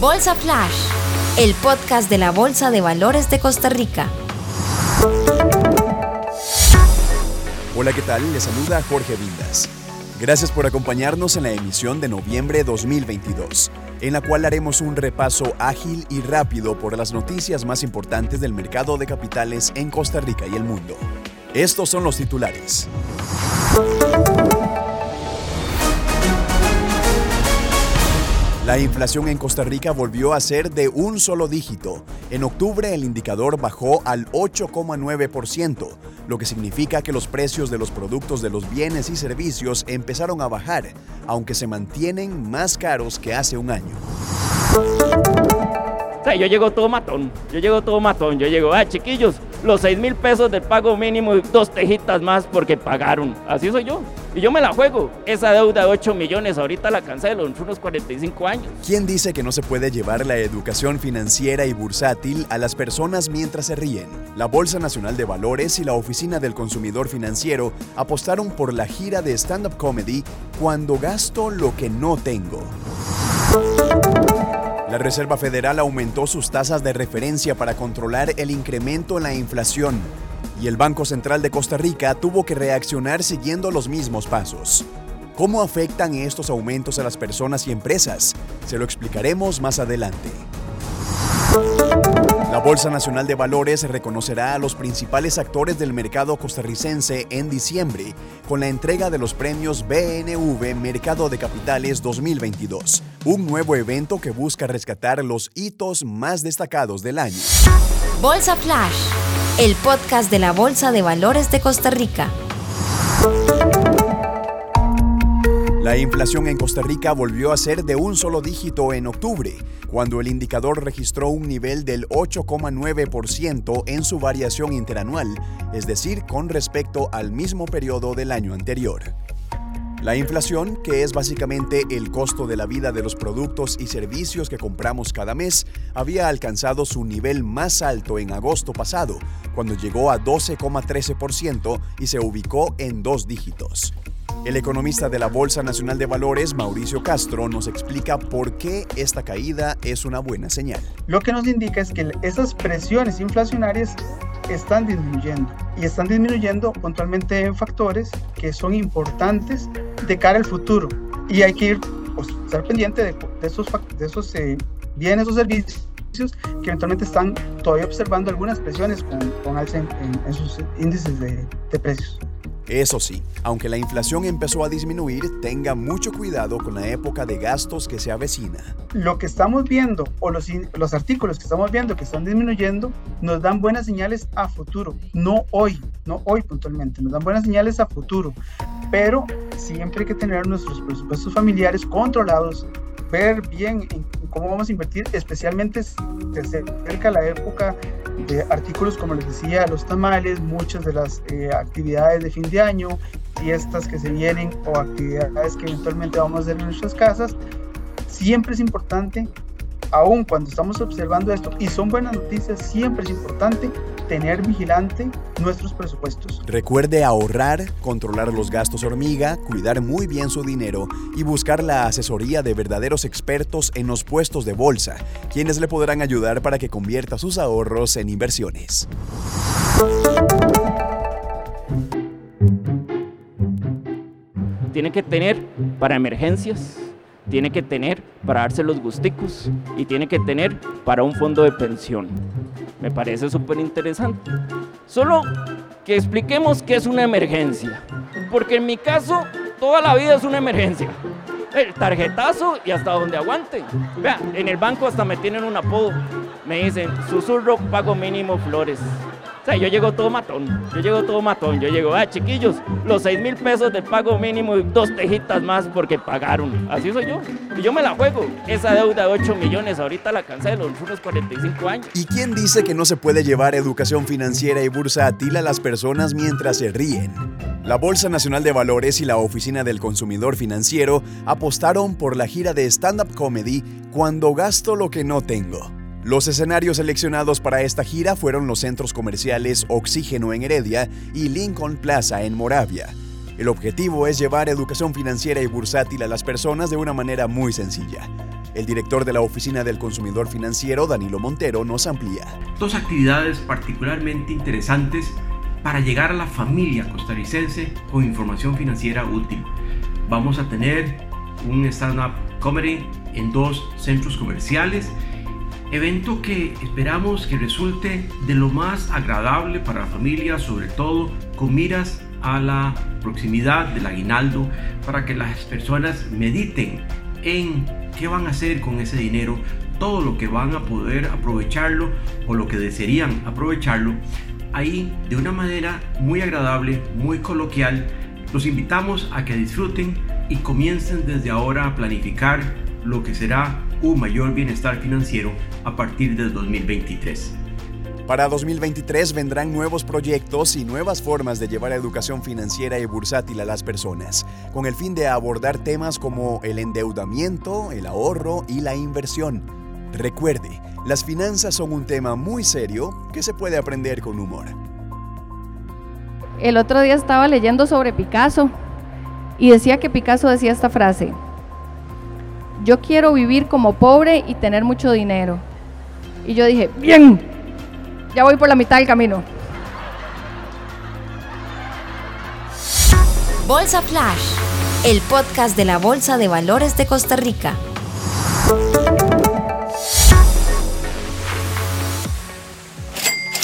Bolsa Flash, el podcast de la Bolsa de Valores de Costa Rica. Hola, ¿qué tal? Les saluda Jorge Vindas. Gracias por acompañarnos en la emisión de noviembre 2022, en la cual haremos un repaso ágil y rápido por las noticias más importantes del mercado de capitales en Costa Rica y el mundo. Estos son los titulares. La inflación en Costa Rica volvió a ser de un solo dígito. En octubre el indicador bajó al 8,9%, lo que significa que los precios de los productos de los bienes y servicios empezaron a bajar, aunque se mantienen más caros que hace un año. O sea, yo llego todo matón, yo llego todo matón, yo llego, ah, chiquillos, los 6 mil pesos del pago mínimo y dos tejitas más porque pagaron. Así soy yo. Y yo me la juego. Esa deuda de 8 millones ahorita la cancelo en unos 45 años. ¿Quién dice que no se puede llevar la educación financiera y bursátil a las personas mientras se ríen? La Bolsa Nacional de Valores y la Oficina del Consumidor Financiero apostaron por la gira de stand-up comedy Cuando gasto lo que no tengo. La Reserva Federal aumentó sus tasas de referencia para controlar el incremento en la inflación y el Banco Central de Costa Rica tuvo que reaccionar siguiendo los mismos pasos. ¿Cómo afectan estos aumentos a las personas y empresas? Se lo explicaremos más adelante. La Bolsa Nacional de Valores reconocerá a los principales actores del mercado costarricense en diciembre con la entrega de los premios BNV Mercado de Capitales 2022, un nuevo evento que busca rescatar los hitos más destacados del año. Bolsa Flash, el podcast de la Bolsa de Valores de Costa Rica. La inflación en Costa Rica volvió a ser de un solo dígito en octubre, cuando el indicador registró un nivel del 8,9% en su variación interanual, es decir, con respecto al mismo periodo del año anterior. La inflación, que es básicamente el costo de la vida de los productos y servicios que compramos cada mes, había alcanzado su nivel más alto en agosto pasado, cuando llegó a 12,13% y se ubicó en dos dígitos. El economista de la Bolsa Nacional de Valores, Mauricio Castro, nos explica por qué esta caída es una buena señal. Lo que nos indica es que esas presiones inflacionarias están disminuyendo y están disminuyendo puntualmente en factores que son importantes de cara al futuro y hay que ir, pues, estar pendiente de, esos, de esos eh, bienes o servicios que eventualmente están todavía observando algunas presiones con, alza en, sus índices de, de precios. Eso sí, aunque la inflación empezó a disminuir, tenga mucho cuidado con la época de gastos que se avecina. Lo que estamos viendo o los, los artículos que estamos viendo que están disminuyendo nos dan buenas señales a futuro, no hoy, no hoy puntualmente, nos dan buenas señales a futuro, pero siempre hay que tener nuestros presupuestos familiares controlados, ver bien en cómo vamos a invertir, especialmente se acerca la época de artículos, como les decía, los tamales, muchas de las eh, actividades de fin de año, fiestas que se vienen o actividades que eventualmente vamos a hacer en nuestras casas. Siempre es importante aún cuando estamos observando esto, y son buenas noticias, siempre es importante tener vigilante nuestros presupuestos. Recuerde ahorrar, controlar los gastos hormiga, cuidar muy bien su dinero y buscar la asesoría de verdaderos expertos en los puestos de bolsa, quienes le podrán ayudar para que convierta sus ahorros en inversiones. Tiene que tener para emergencias tiene que tener para darse los gusticos y tiene que tener para un fondo de pensión. Me parece súper interesante. Solo que expliquemos qué es una emergencia. Porque en mi caso, toda la vida es una emergencia. El tarjetazo y hasta donde aguante. Vea, en el banco hasta me tienen un apodo. Me dicen, susurro, pago mínimo flores. Yo llego todo matón, yo llego todo matón, yo llego, ah, chiquillos, los 6 mil pesos de pago mínimo y dos tejitas más porque pagaron. Así soy yo. Y yo me la juego. Esa deuda de 8 millones ahorita la cancelo en unos 45 años. ¿Y quién dice que no se puede llevar educación financiera y bursátil a las personas mientras se ríen? La Bolsa Nacional de Valores y la Oficina del Consumidor Financiero apostaron por la gira de stand-up comedy Cuando gasto lo que no tengo. Los escenarios seleccionados para esta gira fueron los centros comerciales Oxígeno en Heredia y Lincoln Plaza en Moravia. El objetivo es llevar educación financiera y bursátil a las personas de una manera muy sencilla. El director de la Oficina del Consumidor Financiero, Danilo Montero, nos amplía. Dos actividades particularmente interesantes para llegar a la familia costarricense con información financiera útil. Vamos a tener un stand-up comedy en dos centros comerciales, evento que esperamos que resulte de lo más agradable para la familia, sobre todo con miras a la proximidad del aguinaldo, para que las personas mediten en qué van a hacer con ese dinero, todo lo que van a poder aprovecharlo o lo que desearían aprovecharlo ahí de una manera muy agradable, muy coloquial. Los invitamos a que disfruten y comiencen desde ahora a planificar lo que será un mayor bienestar financiero a partir del 2023. Para 2023 vendrán nuevos proyectos y nuevas formas de llevar educación financiera y bursátil a las personas, con el fin de abordar temas como el endeudamiento, el ahorro y la inversión. Recuerde, las finanzas son un tema muy serio que se puede aprender con humor. El otro día estaba leyendo sobre Picasso y decía que Picasso decía esta frase, yo quiero vivir como pobre y tener mucho dinero. Y yo dije, bien, ya voy por la mitad del camino. Bolsa Flash, el podcast de la Bolsa de Valores de Costa Rica.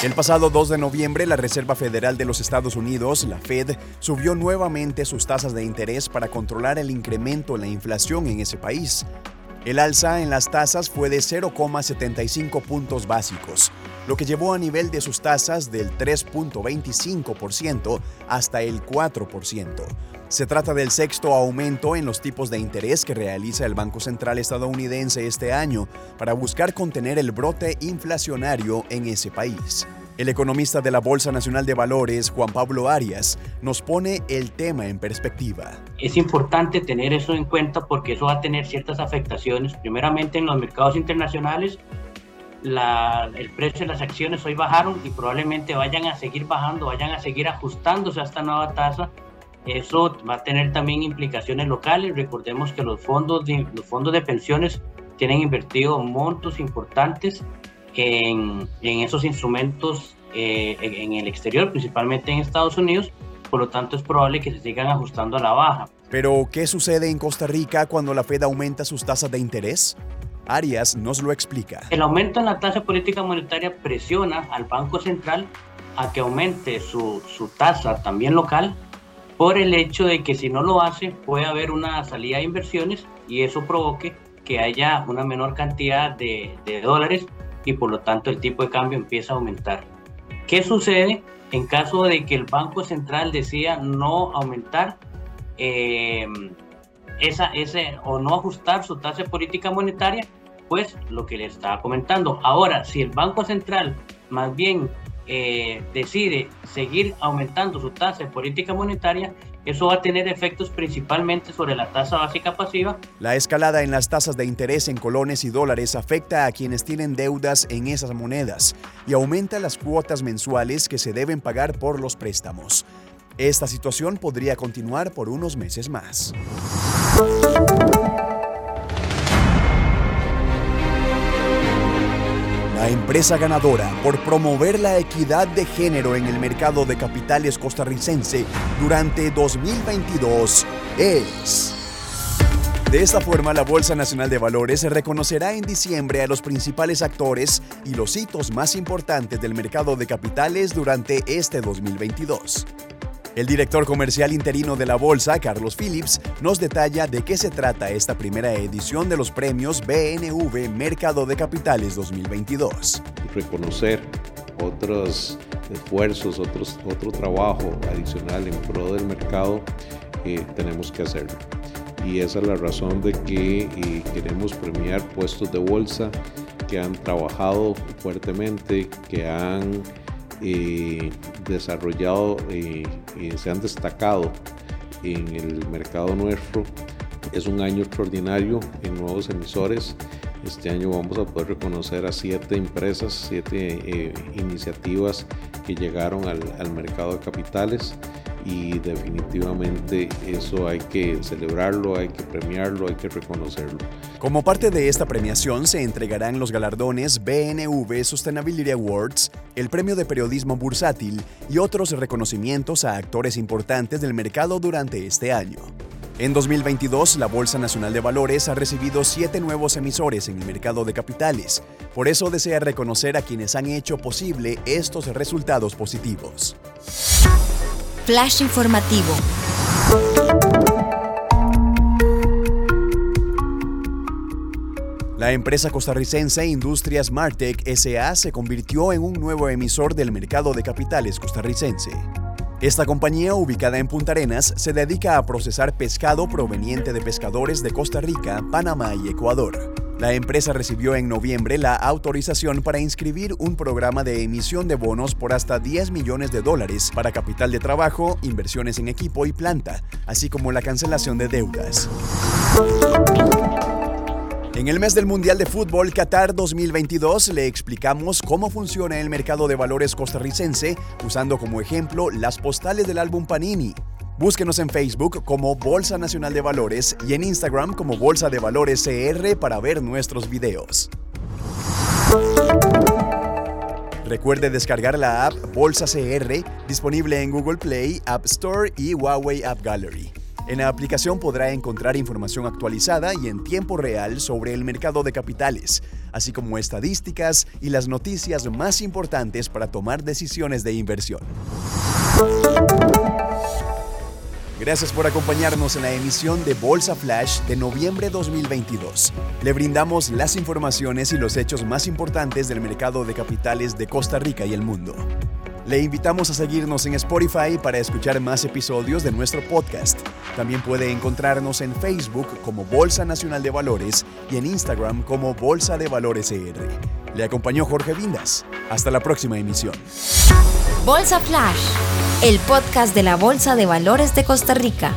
El pasado 2 de noviembre, la Reserva Federal de los Estados Unidos, la Fed, subió nuevamente sus tasas de interés para controlar el incremento en la inflación en ese país. El alza en las tasas fue de 0,75 puntos básicos, lo que llevó a nivel de sus tasas del 3.25% hasta el 4%. Se trata del sexto aumento en los tipos de interés que realiza el Banco Central estadounidense este año para buscar contener el brote inflacionario en ese país. El economista de la Bolsa Nacional de Valores, Juan Pablo Arias, nos pone el tema en perspectiva. Es importante tener eso en cuenta porque eso va a tener ciertas afectaciones, primeramente en los mercados internacionales. el precio de las acciones hoy bajaron y probablemente vayan a seguir bajando, vayan a seguir ajustándose a esta nueva tasa. Eso va a tener también implicaciones locales. Recordemos que los fondos de, los fondos de pensiones tienen invertido montos importantes en, esos instrumentos eh, en el exterior, principalmente en Estados Unidos, por lo tanto es probable que se sigan ajustando a la baja. Pero, ¿qué sucede en Costa Rica cuando la Fed aumenta sus tasas de interés? Arias nos lo explica. El aumento en la tasa política monetaria presiona al Banco Central a que aumente su, su tasa también local por el hecho de que si no lo hace puede haber una salida de inversiones y eso provoque que haya una menor cantidad de, de dólares y por lo tanto el tipo de cambio empieza a aumentar. ¿Qué sucede en caso de que el Banco Central decida no aumentar eh, esa, ese, o no ajustar su tasa de política monetaria? Pues lo que le estaba comentando. Ahora, si el Banco Central más bien eh, decide seguir aumentando su tasa de política monetaria, eso va a tener efectos principalmente sobre la tasa básica pasiva. La escalada en las tasas de interés en colones y dólares afecta a quienes tienen deudas en esas monedas y aumenta las cuotas mensuales que se deben pagar por los préstamos. Esta situación podría continuar por unos meses más. La empresa ganadora por promover la equidad de género en el mercado de capitales costarricense durante 2022 es... De esta forma, la Bolsa Nacional de Valores reconocerá en diciembre a los principales actores y los hitos más importantes del mercado de capitales durante este 2022. El director comercial interino de la bolsa, Carlos Phillips, nos detalla de qué se trata esta primera edición de los premios BNV Mercado de Capitales 2022. Reconocer otros esfuerzos, otros, otro trabajo adicional en pro del mercado, eh, tenemos que hacerlo. Y esa es la razón de que eh, queremos premiar puestos de bolsa que han trabajado fuertemente, que han eh, desarrollado y se han destacado en el mercado nuestro. Es un año extraordinario en nuevos emisores. Este año vamos a poder reconocer a siete empresas, siete eh, iniciativas que llegaron al mercado de capitales y definitivamente eso hay que celebrarlo, hay que premiarlo, hay que reconocerlo. Como parte de esta premiación se entregarán los galardones BNV Sustainability Awards, el Premio de Periodismo Bursátil y otros reconocimientos a actores importantes del mercado durante este año. En 2022, la Bolsa Nacional de Valores ha recibido siete nuevos emisores en el mercado de capitales. Por eso desea reconocer a quienes han hecho posible estos resultados positivos. Flash informativo. La empresa costarricense Industrias Martech SA se convirtió en un nuevo emisor del mercado de capitales costarricense. Esta compañía, ubicada en Punta Arenas, se dedica a procesar pescado proveniente de pescadores de Costa Rica, Panamá y Ecuador. La empresa recibió en noviembre la autorización para inscribir un programa de emisión de bonos por hasta 10 millones de dólares para capital de trabajo, inversiones en equipo y planta, así como la cancelación de deudas. En el mes del Mundial de Fútbol Qatar 2022 le explicamos cómo funciona el mercado de valores costarricense usando como ejemplo las postales del álbum Panini. Búsquenos en Facebook como Bolsa Nacional de Valores y en Instagram como Bolsa de Valores CR para ver nuestros videos. Recuerde descargar la app Bolsa CR disponible en Google Play, App Store y Huawei App Gallery. En la aplicación podrá encontrar información actualizada y en tiempo real sobre el mercado de capitales, así como estadísticas y las noticias más importantes para tomar decisiones de inversión. Gracias por acompañarnos en la emisión de Bolsa Flash de noviembre 2022. Le brindamos las informaciones y los hechos más importantes del mercado de capitales de Costa Rica y el mundo. Le invitamos a seguirnos en Spotify para escuchar más episodios de nuestro podcast. También puede encontrarnos en Facebook como Bolsa Nacional de Valores y en Instagram como Bolsa de Valores CR. Le acompañó Jorge Vindas. Hasta la próxima emisión. Bolsa Flash, el podcast de la Bolsa de Valores de Costa Rica.